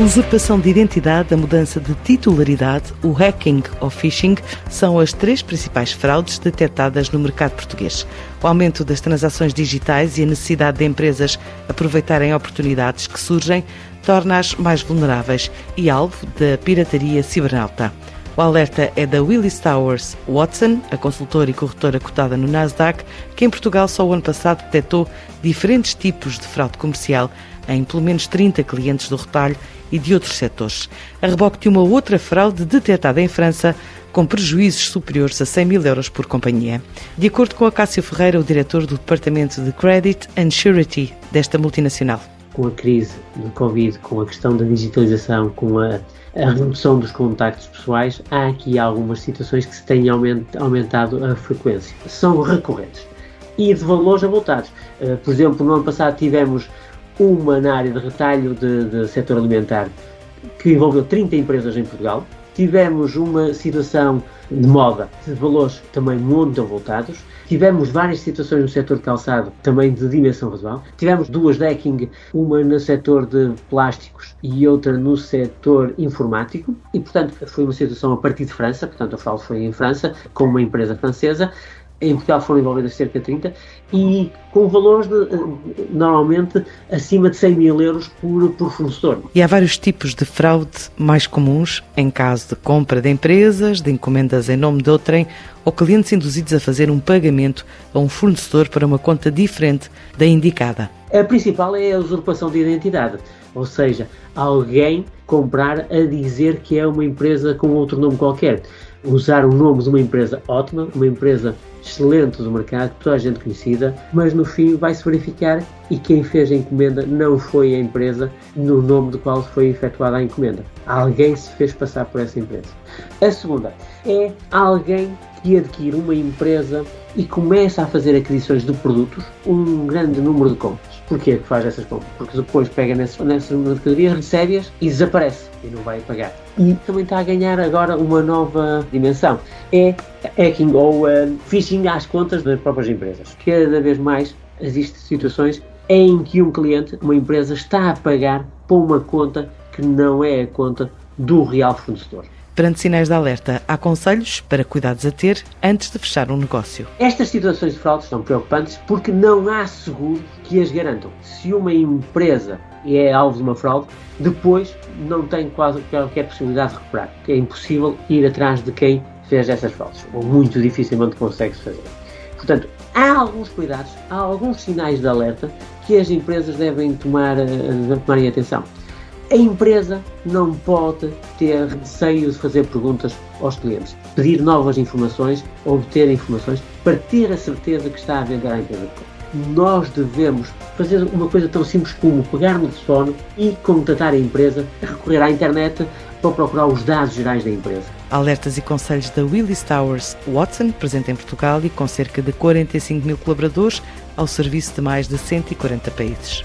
A usurpação de identidade, a mudança de titularidade, o hacking ou phishing são as três principais fraudes detectadas no mercado português. O aumento das transações digitais e a necessidade de empresas aproveitarem oportunidades que surgem torna-as mais vulneráveis e alvo da pirataria cibernauta. O alerta é da Willis Towers Watson, a consultora e corretora cotada no Nasdaq, que em Portugal só o ano passado detectou diferentes tipos de fraude comercial em pelo menos 30 clientes do retalho e de outros setores. A reboque de uma outra fraude detectada em França, com prejuízos superiores a 100 mil euros por companhia. De acordo com Acácio Ferreira, o diretor do Departamento de Credit and Surety desta multinacional. Com a crise do Covid, com a questão da digitalização, com a, a redução dos contactos pessoais, há aqui algumas situações que se têm aumentado a frequência. São recorrentes e de valores avultados. Uh, por exemplo, no ano passado tivemos uma na área de retalho de, de setor alimentar que envolveu 30 empresas em Portugal. Tivemos uma situação de moda de valores também muito voltados. Tivemos várias situações no setor de calçado, também de dimensão razoável. Tivemos duas decking, uma no setor de plásticos e outra no setor informático. E, portanto, foi uma situação a partir de França, portanto, a fraude foi em França, com uma empresa francesa em Portugal foram envolvidas cerca de 30 e com valores de, eh, normalmente acima de 100 mil euros por, por fornecedor. E há vários tipos de fraude mais comuns em caso de compra de empresas, de encomendas em nome de outrem ou clientes induzidos a fazer um pagamento a um fornecedor para uma conta diferente da indicada. A principal é a usurpação de identidade, ou seja, alguém comprar a dizer que é uma empresa com outro nome qualquer usar o nome de uma empresa ótima, uma empresa excelente do mercado, toda a gente conhecida, mas no fim vai-se verificar e quem fez a encomenda não foi a empresa no nome do qual foi efetuada a encomenda. Alguém se fez passar por essa empresa. A segunda é alguém que adquire uma empresa e começa a fazer aquisições de produtos, um grande número de compras. Porquê que faz essas compras? Porque depois pega nessas, nessas mercadorias, recebe-as e desaparece e não vai pagar. E também está a ganhar agora uma nova dimensão. É hacking ou uh, phishing às contas das próprias empresas. Cada vez mais existem situações em que um cliente, uma empresa, está a pagar por uma conta que não é a conta do real fornecedor. Perante sinais de alerta, há conselhos para cuidados a ter antes de fechar um negócio. Estas situações de fraude são preocupantes porque não há seguro que as garantam. Se uma empresa é alvo de uma fraude, depois não tem quase qualquer possibilidade de recuperar. É impossível ir atrás de quem fez essas fraudes, ou muito dificilmente consegue-se fazer. Portanto, há alguns cuidados, há alguns sinais de alerta que as empresas devem tomar, eh, tomarem atenção. A empresa não pode ter receio de fazer perguntas aos clientes, pedir novas informações, obter informações para ter a certeza que está a vender à empresa. Nós devemos fazer uma coisa tão simples como pegar no telefone e contatar a empresa, recorrer à internet para procurar os dados gerais da empresa. Alertas e conselhos da Willis Towers Watson, presente em Portugal e com cerca de 45 mil colaboradores, ao serviço de mais de 140 países.